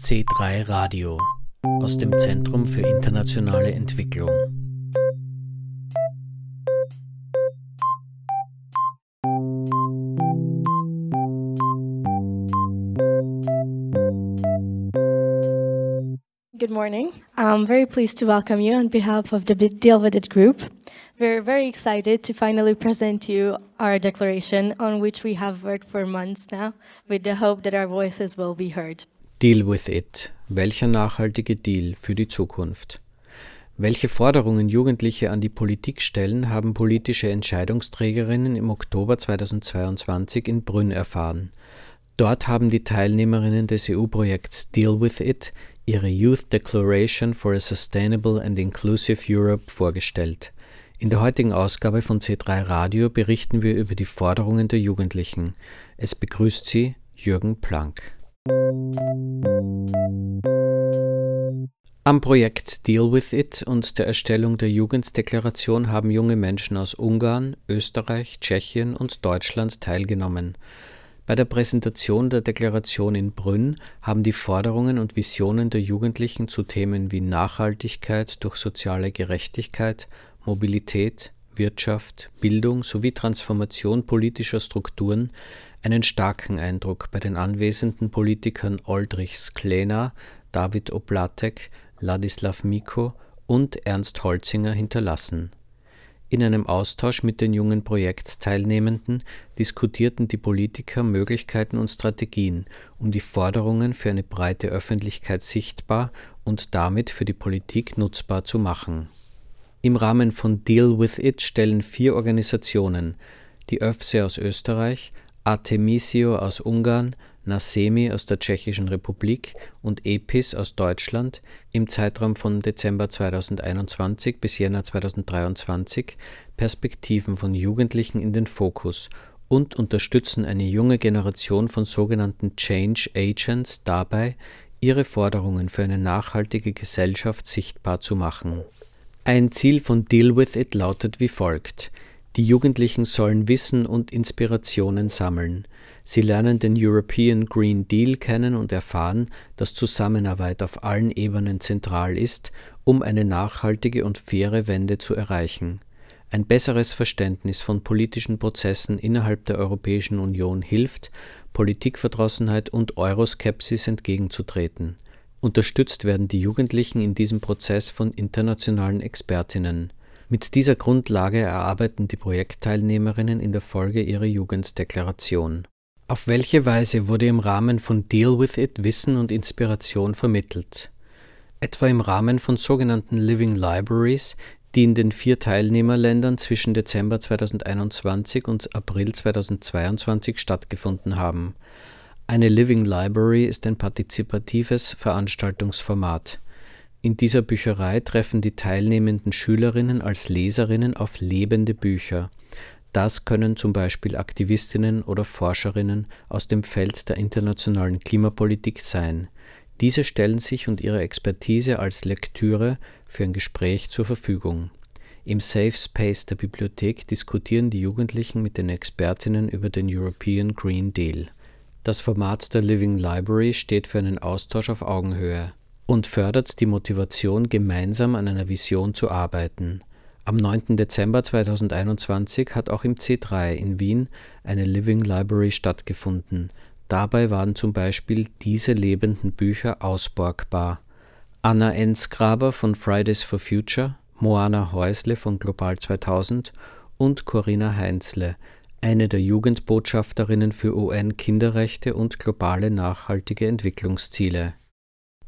C3 Radio aus dem Zentrum für internationale Entwicklung. Good morning. I'm very pleased to welcome you on behalf of the Deal With It group. We're very excited to finally present you our declaration on which we have worked for months now with the hope that our voices will be heard. Deal with it. Welcher nachhaltige Deal für die Zukunft? Welche Forderungen Jugendliche an die Politik stellen, haben politische Entscheidungsträgerinnen im Oktober 2022 in Brünn erfahren. Dort haben die Teilnehmerinnen des EU-Projekts Deal with It ihre Youth Declaration for a Sustainable and Inclusive Europe vorgestellt. In der heutigen Ausgabe von C3 Radio berichten wir über die Forderungen der Jugendlichen. Es begrüßt Sie Jürgen Planck. Am Projekt Deal with It und der Erstellung der Jugenddeklaration haben junge Menschen aus Ungarn, Österreich, Tschechien und Deutschland teilgenommen. Bei der Präsentation der Deklaration in Brünn haben die Forderungen und Visionen der Jugendlichen zu Themen wie Nachhaltigkeit durch soziale Gerechtigkeit, Mobilität, Wirtschaft, Bildung sowie Transformation politischer Strukturen einen starken Eindruck bei den anwesenden Politikern Oldrich Sklena, David Oplatek, Ladislav Miko und Ernst Holzinger hinterlassen. In einem Austausch mit den jungen Projektteilnehmenden diskutierten die Politiker Möglichkeiten und Strategien, um die Forderungen für eine breite Öffentlichkeit sichtbar und damit für die Politik nutzbar zu machen im Rahmen von Deal with It stellen vier Organisationen, die ÖFSE aus Österreich, Artemisio aus Ungarn, Nasemi aus der Tschechischen Republik und EPIS aus Deutschland im Zeitraum von Dezember 2021 bis Jänner 2023 Perspektiven von Jugendlichen in den Fokus und unterstützen eine junge Generation von sogenannten Change Agents dabei, ihre Forderungen für eine nachhaltige Gesellschaft sichtbar zu machen ein Ziel von Deal with It lautet wie folgt. Die Jugendlichen sollen Wissen und Inspirationen sammeln. Sie lernen den European Green Deal kennen und erfahren, dass Zusammenarbeit auf allen Ebenen zentral ist, um eine nachhaltige und faire Wende zu erreichen. Ein besseres Verständnis von politischen Prozessen innerhalb der Europäischen Union hilft, Politikverdrossenheit und Euroskepsis entgegenzutreten. Unterstützt werden die Jugendlichen in diesem Prozess von internationalen Expertinnen. Mit dieser Grundlage erarbeiten die Projektteilnehmerinnen in der Folge ihre Jugenddeklaration. Auf welche Weise wurde im Rahmen von Deal with It Wissen und Inspiration vermittelt? Etwa im Rahmen von sogenannten Living Libraries, die in den vier Teilnehmerländern zwischen Dezember 2021 und April 2022 stattgefunden haben. Eine Living Library ist ein partizipatives Veranstaltungsformat. In dieser Bücherei treffen die teilnehmenden Schülerinnen als Leserinnen auf lebende Bücher. Das können zum Beispiel Aktivistinnen oder Forscherinnen aus dem Feld der internationalen Klimapolitik sein. Diese stellen sich und ihre Expertise als Lektüre für ein Gespräch zur Verfügung. Im Safe Space der Bibliothek diskutieren die Jugendlichen mit den Expertinnen über den European Green Deal. Das Format der Living Library steht für einen Austausch auf Augenhöhe und fördert die Motivation, gemeinsam an einer Vision zu arbeiten. Am 9. Dezember 2021 hat auch im C3 in Wien eine Living Library stattgefunden. Dabei waren zum Beispiel diese lebenden Bücher ausborgbar. Anna Ensgraber von Fridays for Future, Moana Häusle von Global 2000 und Corinna Heinzle eine der Jugendbotschafterinnen für UN-Kinderrechte und globale nachhaltige Entwicklungsziele.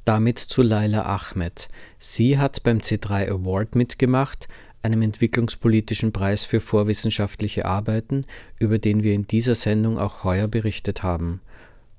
Damit zu Laila Ahmed. Sie hat beim C3 Award mitgemacht, einem entwicklungspolitischen Preis für vorwissenschaftliche Arbeiten, über den wir in dieser Sendung auch heuer berichtet haben.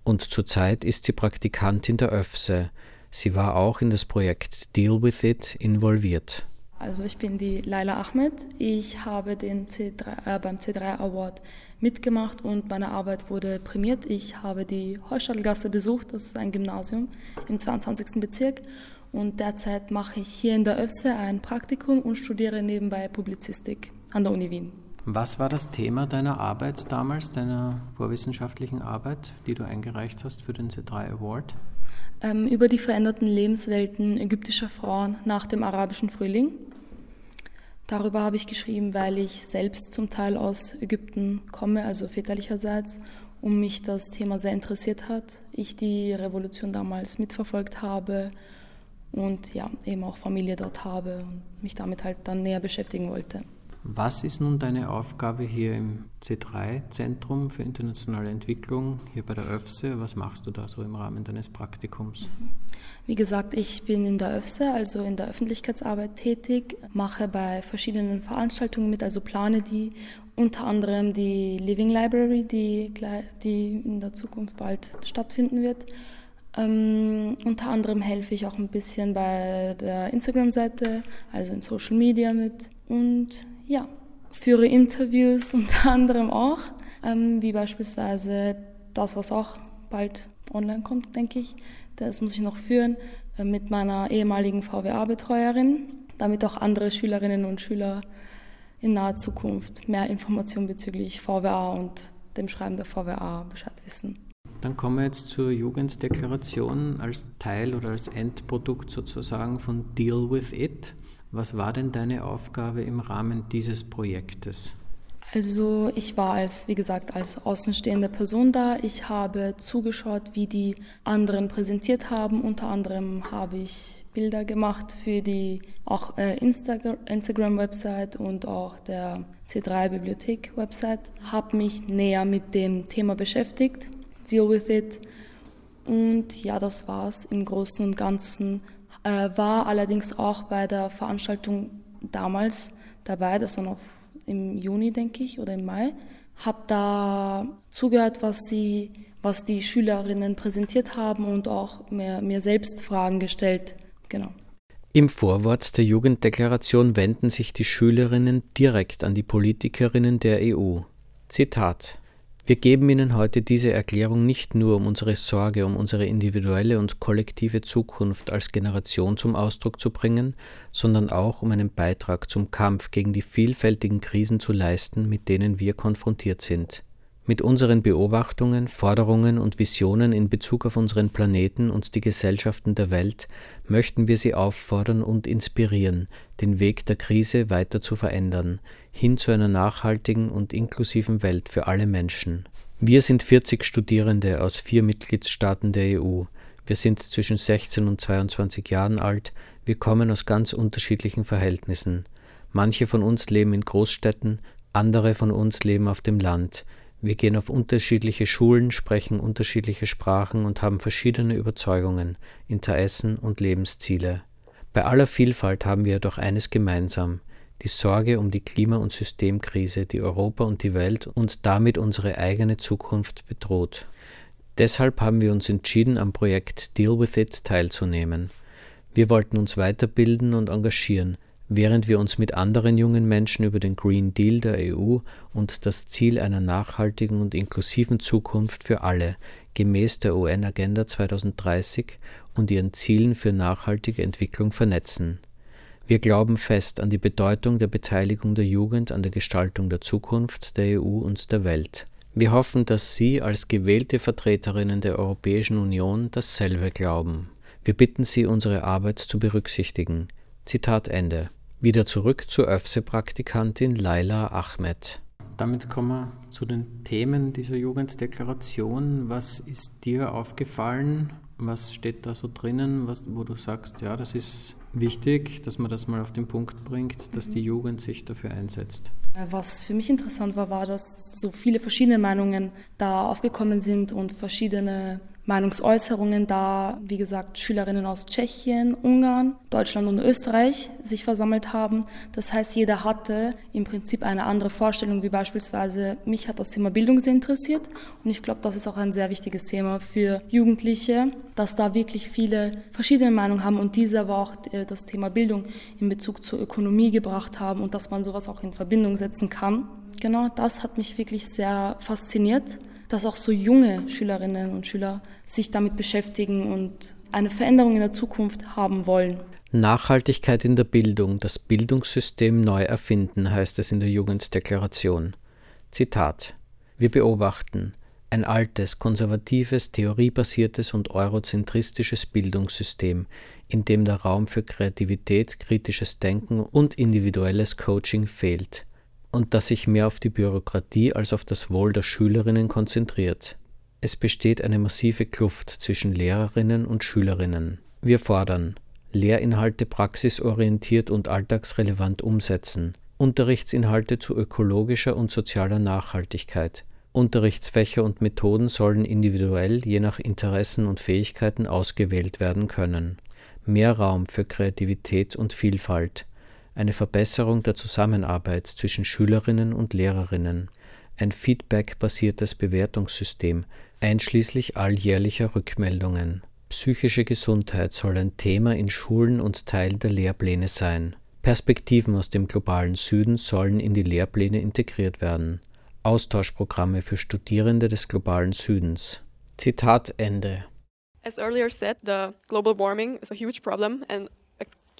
Und zurzeit ist sie Praktikantin der ÖFSE. Sie war auch in das Projekt Deal with It involviert. Also ich bin die Laila Ahmed. Ich habe den C3, äh, beim C3 Award mitgemacht und meine Arbeit wurde prämiert. Ich habe die Heuschalgasse besucht, das ist ein Gymnasium im 22. Bezirk. Und derzeit mache ich hier in der ÖFSE ein Praktikum und studiere nebenbei Publizistik an der Uni Wien. Was war das Thema deiner Arbeit damals, deiner vorwissenschaftlichen Arbeit, die du eingereicht hast für den C3 Award? ähm, über die veränderten Lebenswelten ägyptischer Frauen nach dem arabischen Frühling. Darüber habe ich geschrieben, weil ich selbst zum Teil aus Ägypten komme, also väterlicherseits, und mich das Thema sehr interessiert hat. Ich die Revolution damals mitverfolgt habe und ja, eben auch Familie dort habe und mich damit halt dann näher beschäftigen wollte. Was ist nun deine Aufgabe hier im C3-Zentrum für internationale Entwicklung, hier bei der ÖFSE? Was machst du da so im Rahmen deines Praktikums? Wie gesagt, ich bin in der ÖFSE, also in der Öffentlichkeitsarbeit tätig, mache bei verschiedenen Veranstaltungen mit, also plane die, unter anderem die Living Library, die, die in der Zukunft bald stattfinden wird. Ähm, unter anderem helfe ich auch ein bisschen bei der Instagram-Seite, also in Social Media mit. Und ja, führe Interviews unter anderem auch, ähm, wie beispielsweise das, was auch bald online kommt, denke ich. Das muss ich noch führen äh, mit meiner ehemaligen VWA-Betreuerin, damit auch andere Schülerinnen und Schüler in naher Zukunft mehr Informationen bezüglich VWA und dem Schreiben der VWA Bescheid wissen. Dann kommen wir jetzt zur Jugenddeklaration als Teil oder als Endprodukt sozusagen von Deal with It. Was war denn deine Aufgabe im Rahmen dieses Projektes? Also ich war als, wie gesagt, als außenstehende Person da. Ich habe zugeschaut, wie die anderen präsentiert haben. Unter anderem habe ich Bilder gemacht für die auch äh, Instagram-Website und auch der C3-Bibliothek-Website. Habe mich näher mit dem Thema beschäftigt, deal with it. Und ja, das war's im Großen und Ganzen äh, war allerdings auch bei der Veranstaltung damals dabei, das war noch im Juni, denke ich, oder im Mai. Habe da zugehört, was, sie, was die Schülerinnen präsentiert haben und auch mir, mir selbst Fragen gestellt. Genau. Im Vorwort der Jugenddeklaration wenden sich die Schülerinnen direkt an die Politikerinnen der EU. Zitat wir geben Ihnen heute diese Erklärung nicht nur, um unsere Sorge um unsere individuelle und kollektive Zukunft als Generation zum Ausdruck zu bringen, sondern auch um einen Beitrag zum Kampf gegen die vielfältigen Krisen zu leisten, mit denen wir konfrontiert sind. Mit unseren Beobachtungen, Forderungen und Visionen in Bezug auf unseren Planeten und die Gesellschaften der Welt möchten wir Sie auffordern und inspirieren, den Weg der Krise weiter zu verändern, hin zu einer nachhaltigen und inklusiven Welt für alle Menschen. Wir sind 40 Studierende aus vier Mitgliedstaaten der EU. Wir sind zwischen 16 und 22 Jahren alt. Wir kommen aus ganz unterschiedlichen Verhältnissen. Manche von uns leben in Großstädten, andere von uns leben auf dem Land. Wir gehen auf unterschiedliche Schulen, sprechen unterschiedliche Sprachen und haben verschiedene Überzeugungen, Interessen und Lebensziele. Bei aller Vielfalt haben wir jedoch eines gemeinsam, die Sorge um die Klima- und Systemkrise, die Europa und die Welt und damit unsere eigene Zukunft bedroht. Deshalb haben wir uns entschieden, am Projekt Deal with It teilzunehmen. Wir wollten uns weiterbilden und engagieren, während wir uns mit anderen jungen Menschen über den Green Deal der EU und das Ziel einer nachhaltigen und inklusiven Zukunft für alle gemäß der UN-Agenda 2030 und ihren Zielen für nachhaltige Entwicklung vernetzen. Wir glauben fest an die Bedeutung der Beteiligung der Jugend an der Gestaltung der Zukunft der EU und der Welt. Wir hoffen, dass Sie als gewählte Vertreterinnen der Europäischen Union dasselbe glauben. Wir bitten Sie, unsere Arbeit zu berücksichtigen. Zitat Ende. Wieder zurück zur ÖFSE-Praktikantin Laila Ahmed. Damit kommen wir zu den Themen dieser Jugenddeklaration. Was ist dir aufgefallen? Was steht da so drinnen, was, wo du sagst, ja, das ist wichtig, dass man das mal auf den Punkt bringt, dass die Jugend sich dafür einsetzt? Was für mich interessant war, war, dass so viele verschiedene Meinungen da aufgekommen sind und verschiedene Meinungsäußerungen, da, wie gesagt, Schülerinnen aus Tschechien, Ungarn, Deutschland und Österreich sich versammelt haben. Das heißt, jeder hatte im Prinzip eine andere Vorstellung, wie beispielsweise mich hat das Thema Bildung sehr interessiert. Und ich glaube, das ist auch ein sehr wichtiges Thema für Jugendliche, dass da wirklich viele verschiedene Meinungen haben und diese aber auch äh, das Thema Bildung in Bezug zur Ökonomie gebracht haben und dass man sowas auch in Verbindung setzen kann. Genau, das hat mich wirklich sehr fasziniert dass auch so junge Schülerinnen und Schüler sich damit beschäftigen und eine Veränderung in der Zukunft haben wollen. Nachhaltigkeit in der Bildung, das Bildungssystem neu erfinden, heißt es in der Jugenddeklaration. Zitat. Wir beobachten, Ein altes, konservatives, theoriebasiertes und eurozentristisches Bildungssystem, in dem der Raum für Kreativität, kritisches Denken und individuelles Coaching fehlt und das sich mehr auf die Bürokratie als auf das Wohl der Schülerinnen konzentriert. Es besteht eine massive Kluft zwischen Lehrerinnen und Schülerinnen. Wir fordern Lehrinhalte praxisorientiert und alltagsrelevant umsetzen, Unterrichtsinhalte zu ökologischer und sozialer Nachhaltigkeit. Unterrichtsfächer und Methoden sollen individuell je nach Interessen und Fähigkeiten ausgewählt werden können. Mehr Raum für Kreativität und Vielfalt. Eine Verbesserung der Zusammenarbeit zwischen Schülerinnen und Lehrerinnen. Ein feedbackbasiertes Bewertungssystem, einschließlich alljährlicher Rückmeldungen. Psychische Gesundheit soll ein Thema in Schulen und Teil der Lehrpläne sein. Perspektiven aus dem globalen Süden sollen in die Lehrpläne integriert werden. Austauschprogramme für Studierende des globalen Südens. Zitat Ende. As earlier said, the global warming is a huge problem and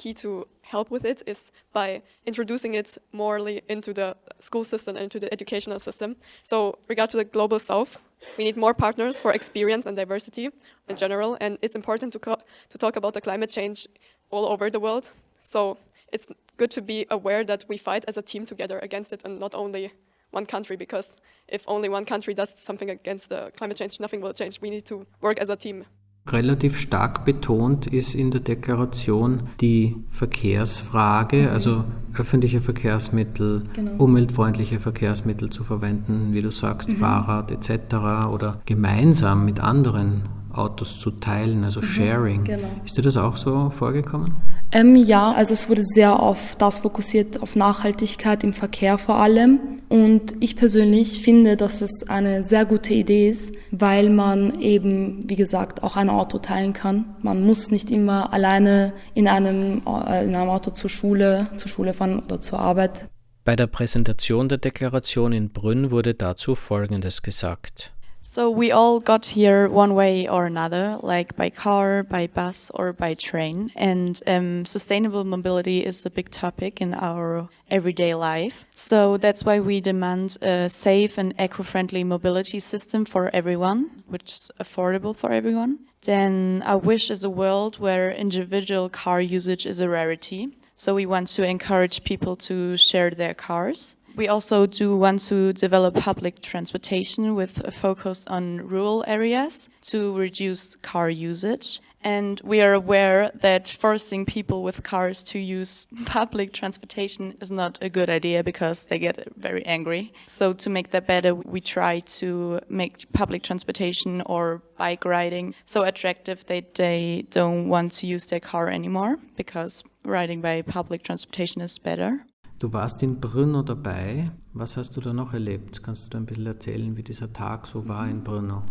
key to help with it is by introducing it morely into the school system and into the educational system. So, regard to the global south, we need more partners for experience and diversity in general, and it's important to, to talk about the climate change all over the world. So, it's good to be aware that we fight as a team together against it and not only one country because if only one country does something against the climate change, nothing will change. We need to work as a team. Relativ stark betont ist in der Deklaration die Verkehrsfrage, mhm. also öffentliche Verkehrsmittel, genau. umweltfreundliche Verkehrsmittel zu verwenden, wie du sagst, mhm. Fahrrad etc. oder gemeinsam mit anderen Autos zu teilen, also mhm, Sharing. Genau. Ist dir das auch so vorgekommen? Ähm, ja, also es wurde sehr auf das fokussiert, auf Nachhaltigkeit im Verkehr vor allem. Und ich persönlich finde, dass es eine sehr gute Idee ist, weil man eben, wie gesagt, auch ein Auto teilen kann. Man muss nicht immer alleine in einem, äh, in einem Auto zur Schule, zur Schule fahren oder zur Arbeit. Bei der Präsentation der Deklaration in Brünn wurde dazu Folgendes gesagt. So we all got here one way or another, like by car, by bus, or by train. And um, sustainable mobility is a big topic in our everyday life. So that's why we demand a safe and eco-friendly mobility system for everyone, which is affordable for everyone. Then our wish is a world where individual car usage is a rarity. So we want to encourage people to share their cars. We also do want to develop public transportation with a focus on rural areas to reduce car usage. And we are aware that forcing people with cars to use public transportation is not a good idea because they get very angry. So, to make that better, we try to make public transportation or bike riding so attractive that they don't want to use their car anymore because riding by public transportation is better. Du warst in Brno dabei. Was hast du da noch erlebt? Kannst du da ein bisschen erzählen, wie dieser Tag so war in Brno?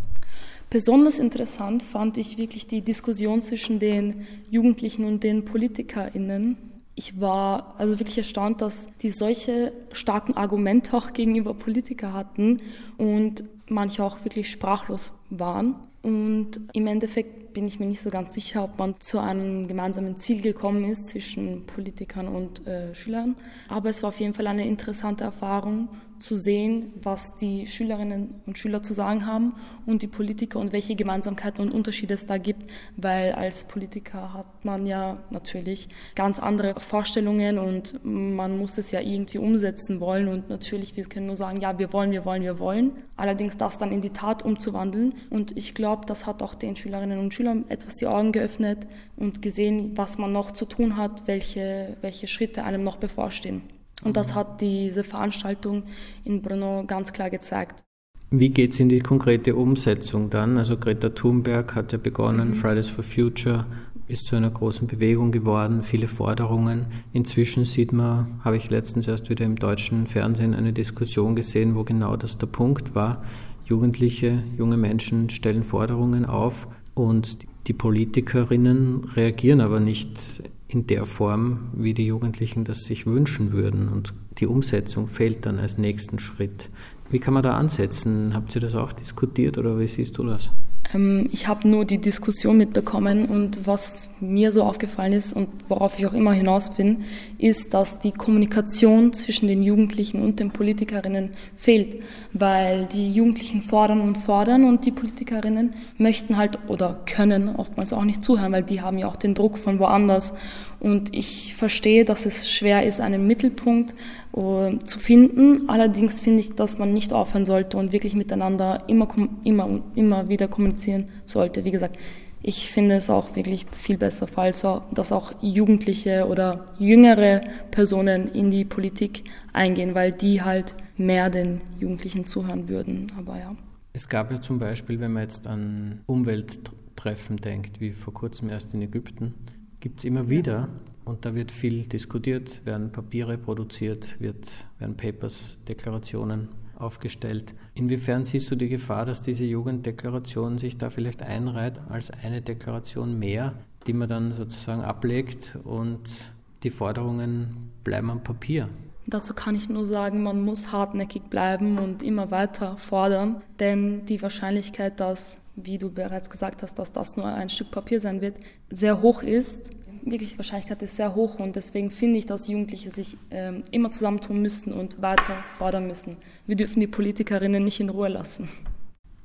Besonders interessant fand ich wirklich die Diskussion zwischen den Jugendlichen und den PolitikerInnen. Ich war also wirklich erstaunt, dass die solche starken Argumente auch gegenüber Politiker hatten und manche auch wirklich sprachlos waren. Und im Endeffekt bin ich mir nicht so ganz sicher, ob man zu einem gemeinsamen Ziel gekommen ist zwischen Politikern und äh, Schülern. Aber es war auf jeden Fall eine interessante Erfahrung zu sehen, was die Schülerinnen und Schüler zu sagen haben und die Politiker und welche Gemeinsamkeiten und Unterschiede es da gibt, weil als Politiker hat man ja natürlich ganz andere Vorstellungen und man muss es ja irgendwie umsetzen wollen und natürlich, wir können nur sagen, ja, wir wollen, wir wollen, wir wollen. Allerdings das dann in die Tat umzuwandeln und ich glaube, das hat auch den Schülerinnen und Schülern etwas die Augen geöffnet und gesehen, was man noch zu tun hat, welche, welche Schritte einem noch bevorstehen. Und das hat diese Veranstaltung in Brno ganz klar gezeigt. Wie geht es in die konkrete Umsetzung dann? Also Greta Thunberg hat ja begonnen, mhm. Fridays for Future ist zu einer großen Bewegung geworden, viele Forderungen. Inzwischen sieht man, habe ich letztens erst wieder im deutschen Fernsehen eine Diskussion gesehen, wo genau das der Punkt war. Jugendliche, junge Menschen stellen Forderungen auf und die Politikerinnen reagieren aber nicht in der Form, wie die Jugendlichen das sich wünschen würden. Und die Umsetzung fehlt dann als nächsten Schritt. Wie kann man da ansetzen? Habt ihr das auch diskutiert oder wie siehst du das? Ähm, ich habe nur die Diskussion mitbekommen und was mir so aufgefallen ist und worauf ich auch immer hinaus bin, ist, dass die Kommunikation zwischen den Jugendlichen und den Politikerinnen fehlt, weil die Jugendlichen fordern und fordern und die Politikerinnen möchten halt oder können oftmals auch nicht zuhören, weil die haben ja auch den Druck von woanders. Und ich verstehe, dass es schwer ist, einen Mittelpunkt uh, zu finden. Allerdings finde ich, dass man nicht aufhören sollte und wirklich miteinander immer, immer, immer wieder kommunizieren sollte. Wie gesagt, ich finde es auch wirklich viel besser, falls dass auch Jugendliche oder jüngere Personen in die Politik eingehen, weil die halt mehr den Jugendlichen zuhören würden. Aber ja. Es gab ja zum Beispiel, wenn man jetzt an Umwelttreffen denkt, wie vor kurzem erst in Ägypten, gibt es immer wieder und da wird viel diskutiert, werden Papiere produziert, wird, werden Papers, Deklarationen aufgestellt. Inwiefern siehst du die Gefahr, dass diese Jugenddeklaration sich da vielleicht einreiht als eine Deklaration mehr, die man dann sozusagen ablegt und die Forderungen bleiben am Papier? Dazu kann ich nur sagen, man muss hartnäckig bleiben und immer weiter fordern, denn die Wahrscheinlichkeit, dass, wie du bereits gesagt hast, dass das nur ein Stück Papier sein wird, sehr hoch ist wirklich die Wahrscheinlichkeit ist sehr hoch und deswegen finde ich, dass Jugendliche sich ähm, immer zusammentun müssen und weiter fordern müssen. Wir dürfen die Politikerinnen nicht in Ruhe lassen.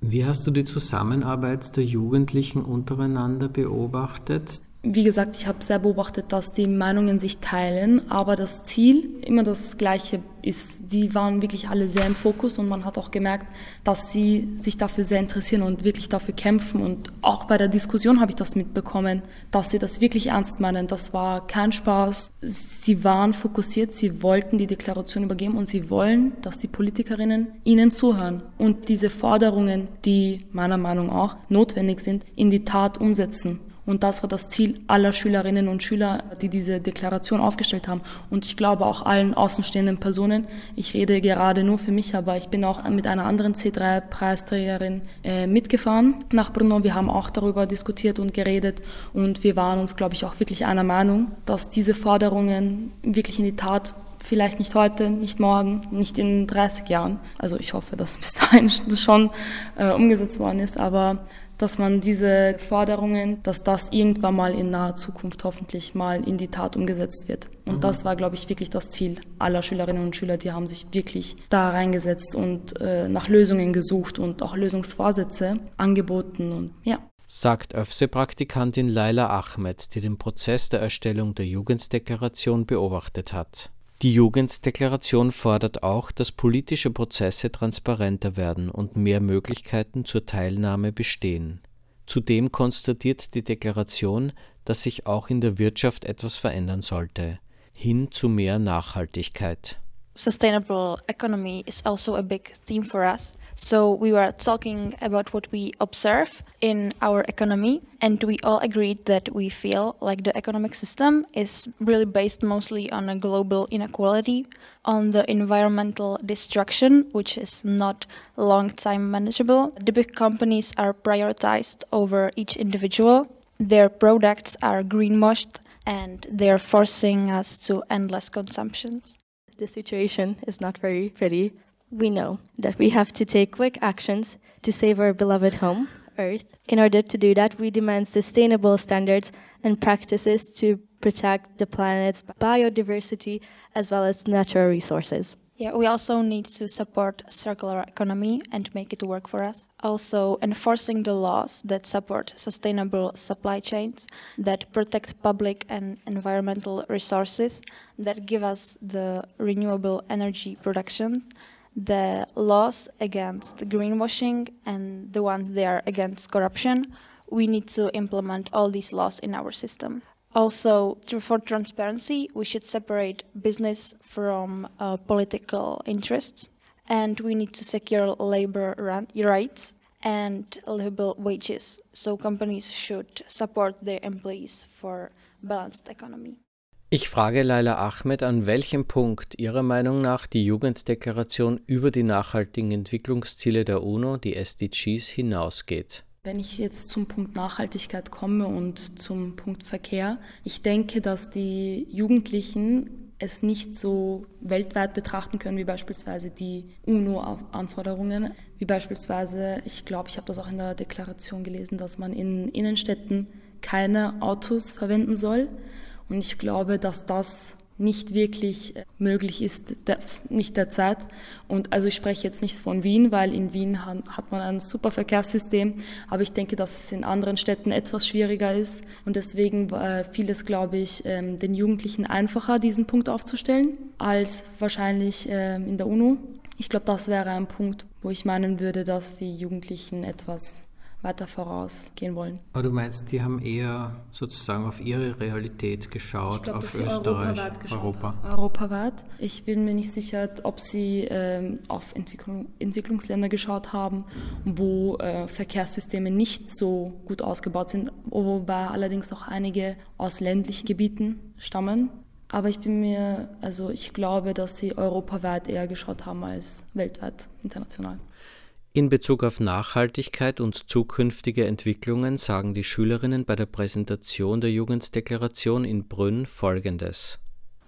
Wie hast du die Zusammenarbeit der Jugendlichen untereinander beobachtet? Wie gesagt, ich habe sehr beobachtet, dass die Meinungen sich teilen, aber das Ziel immer das gleiche ist. Die waren wirklich alle sehr im Fokus und man hat auch gemerkt, dass sie sich dafür sehr interessieren und wirklich dafür kämpfen. Und auch bei der Diskussion habe ich das mitbekommen, dass sie das wirklich ernst meinen. Das war kein Spaß. Sie waren fokussiert, sie wollten die Deklaration übergeben und sie wollen, dass die Politikerinnen ihnen zuhören und diese Forderungen, die meiner Meinung nach auch notwendig sind, in die Tat umsetzen. Und das war das Ziel aller Schülerinnen und Schüler, die diese Deklaration aufgestellt haben. Und ich glaube auch allen außenstehenden Personen. Ich rede gerade nur für mich, aber ich bin auch mit einer anderen C3-Preisträgerin äh, mitgefahren nach Brno. Wir haben auch darüber diskutiert und geredet. Und wir waren uns, glaube ich, auch wirklich einer Meinung, dass diese Forderungen wirklich in die Tat vielleicht nicht heute, nicht morgen, nicht in 30 Jahren. Also ich hoffe, dass bis dahin schon äh, umgesetzt worden ist, aber dass man diese Forderungen, dass das irgendwann mal in naher Zukunft hoffentlich mal in die Tat umgesetzt wird. Und mhm. das war, glaube ich, wirklich das Ziel aller Schülerinnen und Schüler. Die haben sich wirklich da reingesetzt und äh, nach Lösungen gesucht und auch Lösungsvorsätze angeboten und ja. Sagt ÖFSE-Praktikantin Laila Ahmed, die den Prozess der Erstellung der Jugenddeklaration beobachtet hat. Die Jugenddeklaration fordert auch, dass politische Prozesse transparenter werden und mehr Möglichkeiten zur Teilnahme bestehen. Zudem konstatiert die Deklaration, dass sich auch in der Wirtschaft etwas verändern sollte, hin zu mehr Nachhaltigkeit. Sustainable economy is also a big theme for us. So we were talking about what we observe in our economy, and we all agreed that we feel like the economic system is really based mostly on a global inequality, on the environmental destruction, which is not long time manageable. The big companies are prioritized over each individual. Their products are greenwashed and they're forcing us to endless consumptions. The situation is not very pretty we know that we have to take quick actions to save our beloved home, Earth. In order to do that, we demand sustainable standards and practices to protect the planet's biodiversity as well as natural resources. Yeah, we also need to support circular economy and make it work for us. Also, enforcing the laws that support sustainable supply chains, that protect public and environmental resources, that give us the renewable energy production, the laws against greenwashing and the ones that are against corruption, we need to implement all these laws in our system. Also, for transparency, we should separate business from uh, political interests, and we need to secure labor rights and livable wages. So companies should support their employees for balanced economy. Ich frage Laila Ahmed, an welchem Punkt Ihrer Meinung nach die Jugenddeklaration über die nachhaltigen Entwicklungsziele der UNO, die SDGs, hinausgeht. Wenn ich jetzt zum Punkt Nachhaltigkeit komme und zum Punkt Verkehr, ich denke, dass die Jugendlichen es nicht so weltweit betrachten können wie beispielsweise die UNO-Anforderungen. Wie beispielsweise, ich glaube, ich habe das auch in der Deklaration gelesen, dass man in Innenstädten keine Autos verwenden soll. Und ich glaube, dass das nicht wirklich äh, möglich ist, nicht derzeit. Und also ich spreche jetzt nicht von Wien, weil in Wien hat man ein super Verkehrssystem, aber ich denke, dass es in anderen Städten etwas schwieriger ist und deswegen äh, fiel es, glaube ich, ähm, den Jugendlichen einfacher, diesen Punkt aufzustellen, als wahrscheinlich ähm, in der UNO. Ich glaube, das wäre ein Punkt, wo ich meinen würde, dass die Jugendlichen etwas weiter vorausgehen wollen. Aber du meinst, die haben eher sozusagen auf ihre Realität geschaut, glaub, auf Österreich, Europa. Europaweit. Ich bin mir nicht sicher, ob sie ähm, auf Entwicklung, Entwicklungsländer geschaut haben, wo äh, Verkehrssysteme nicht so gut ausgebaut sind, wobei allerdings auch einige aus ländlichen Gebieten stammen. Aber ich bin mir, also ich glaube, dass sie europaweit eher geschaut haben als weltweit, international. In Bezug auf Nachhaltigkeit und zukünftige Entwicklungen sagen die Schülerinnen bei der Präsentation der Jugenddeklaration in Brünn Folgendes.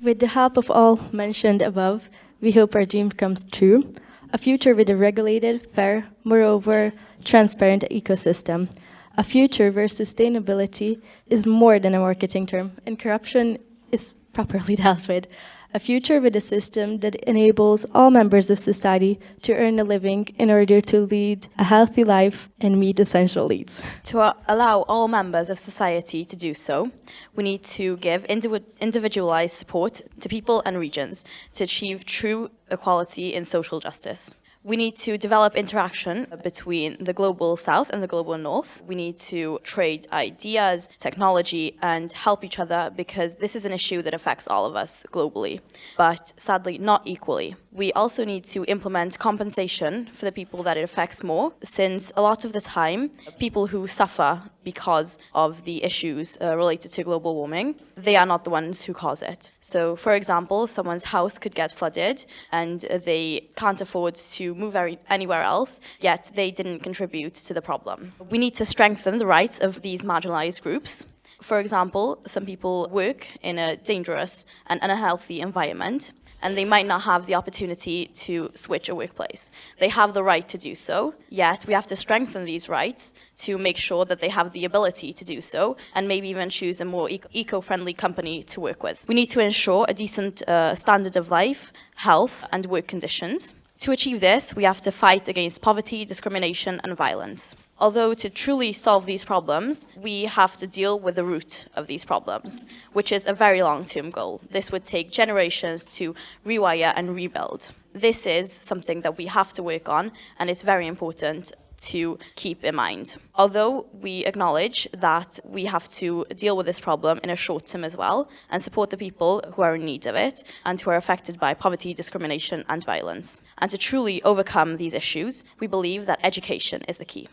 With the help of all mentioned above, we hope our dream comes true. A future with a regulated, fair, moreover, transparent ecosystem. A future where sustainability is more than a marketing term and corruption is properly dealt with. a future with a system that enables all members of society to earn a living in order to lead a healthy life and meet essential needs. To allow all members of society to do so, we need to give individualized support to people and regions to achieve true equality in social justice. We need to develop interaction between the global south and the global north. We need to trade ideas, technology, and help each other because this is an issue that affects all of us globally, but sadly not equally. We also need to implement compensation for the people that it affects more, since a lot of the time, people who suffer because of the issues uh, related to global warming, they are not the ones who cause it. So, for example, someone's house could get flooded and they can't afford to move anywhere else, yet they didn't contribute to the problem. We need to strengthen the rights of these marginalized groups. For example, some people work in a dangerous and unhealthy environment and they might not have the opportunity to switch a workplace. They have the right to do so, yet we have to strengthen these rights to make sure that they have the ability to do so and maybe even choose a more eco friendly company to work with. We need to ensure a decent uh, standard of life, health, and work conditions. To achieve this, we have to fight against poverty, discrimination, and violence. Although to truly solve these problems, we have to deal with the root of these problems, which is a very long term goal. This would take generations to rewire and rebuild. This is something that we have to work on, and it's very important to keep in mind. Although we acknowledge that we have to deal with this problem in a short term as well and support the people who are in need of it and who are affected by poverty, discrimination, and violence. And to truly overcome these issues, we believe that education is the key.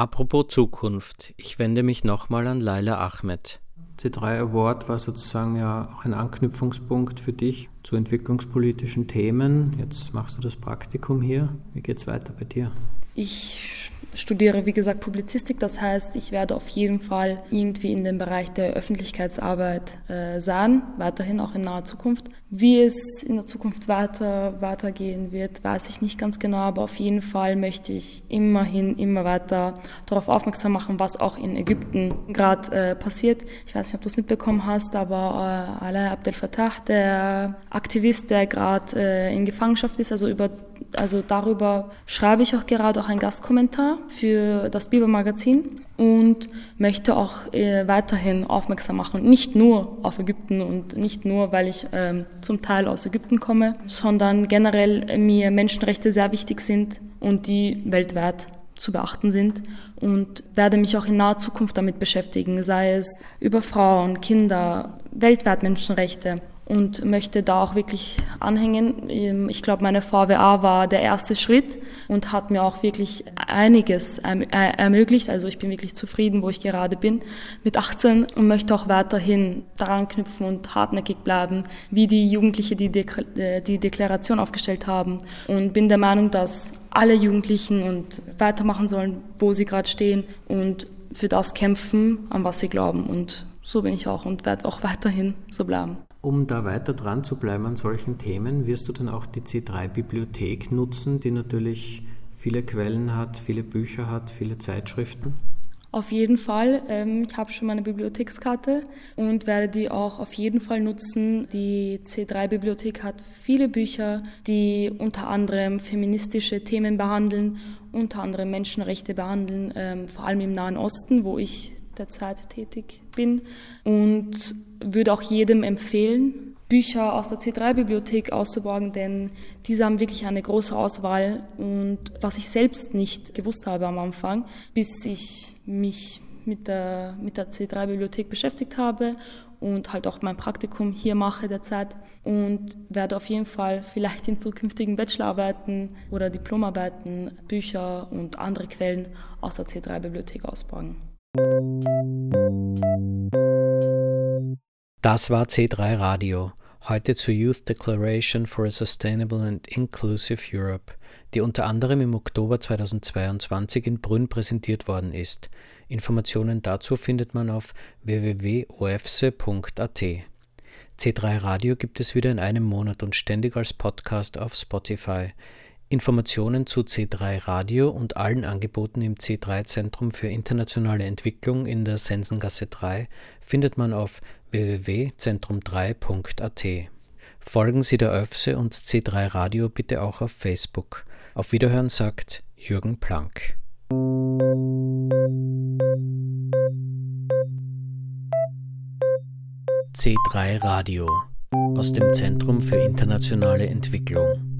Apropos Zukunft, ich wende mich nochmal an Laila Ahmed. C3 Award war sozusagen ja auch ein Anknüpfungspunkt für dich zu entwicklungspolitischen Themen. Jetzt machst du das Praktikum hier. Wie geht's weiter bei dir? Ich studiere, wie gesagt, Publizistik. Das heißt, ich werde auf jeden Fall irgendwie in den Bereich der Öffentlichkeitsarbeit äh, sein, weiterhin auch in naher Zukunft. Wie es in der Zukunft weiter, weitergehen wird, weiß ich nicht ganz genau, aber auf jeden Fall möchte ich immerhin immer weiter darauf aufmerksam machen, was auch in Ägypten gerade äh, passiert. Ich weiß nicht, ob du es mitbekommen hast, aber äh, Alaa Abdel Fattah, der Aktivist, der gerade äh, in Gefangenschaft ist, also über also darüber schreibe ich auch gerade auch einen Gastkommentar für das Bibelmagazin und möchte auch äh, weiterhin aufmerksam machen. Nicht nur auf Ägypten und nicht nur, weil ich ähm, zum Teil aus Ägypten komme, sondern generell mir Menschenrechte sehr wichtig sind und die weltweit zu beachten sind und werde mich auch in naher Zukunft damit beschäftigen, sei es über Frauen, Kinder, weltweit Menschenrechte und möchte da auch wirklich anhängen. Ähm, ich glaube, meine VWA war der erste Schritt und hat mir auch wirklich einiges erm-, äh, ermöglicht. Also ich bin wirklich zufrieden, wo ich gerade bin mit 18 und möchte auch weiterhin daran knüpfen und hartnäckig bleiben, wie die Jugendliche die, Dekla äh, die Deklaration aufgestellt haben und bin der Meinung, dass alle Jugendlichen und weitermachen sollen, wo sie gerade stehen und für das kämpfen, an was sie glauben. Und so bin ich auch und werde auch weiterhin so bleiben. Um da weiter dran zu bleiben an solchen Themen, wirst du dann auch die C3-Bibliothek nutzen, die natürlich viele Quellen hat, viele Bücher hat, viele Zeitschriften? Auf jeden Fall. Ähm, ich habe schon meine Bibliothekskarte und werde die auch auf jeden Fall nutzen. Die C3-Bibliothek hat viele Bücher, die unter anderem feministische Themen behandeln, unter anderem Menschenrechte behandeln, ähm, vor allem im Nahen Osten, wo ich derzeit tätig bin. Und würde auch jedem empfehlen, Bücher aus der C3-Bibliothek auszuborgen, denn diese haben wirklich eine große Auswahl und was ich selbst nicht gewusst habe am Anfang, bis ich mich mit der, mit der C3-Bibliothek beschäftigt habe und halt auch mein Praktikum hier mache derzeit und werde auf jeden Fall vielleicht in zukünftigen Bachelorarbeiten oder Diplomarbeiten Bücher und andere Quellen aus der C3-Bibliothek ausborgen. Das war C3 Radio. Heute zur Youth Declaration for a Sustainable and Inclusive Europe, die unter anderem im Oktober 2022 in Brünn präsentiert worden ist. Informationen dazu findet man auf www.ofse.at. C3 Radio gibt es wieder in einem Monat und ständig als Podcast auf Spotify. Informationen zu C3 Radio und allen Angeboten im C3 Zentrum für internationale Entwicklung in der Sensengasse 3 findet man auf www.zentrum3.at. Folgen Sie der ÖFSE und C3 Radio bitte auch auf Facebook. Auf Wiederhören sagt Jürgen Planck. C3 Radio aus dem Zentrum für internationale Entwicklung.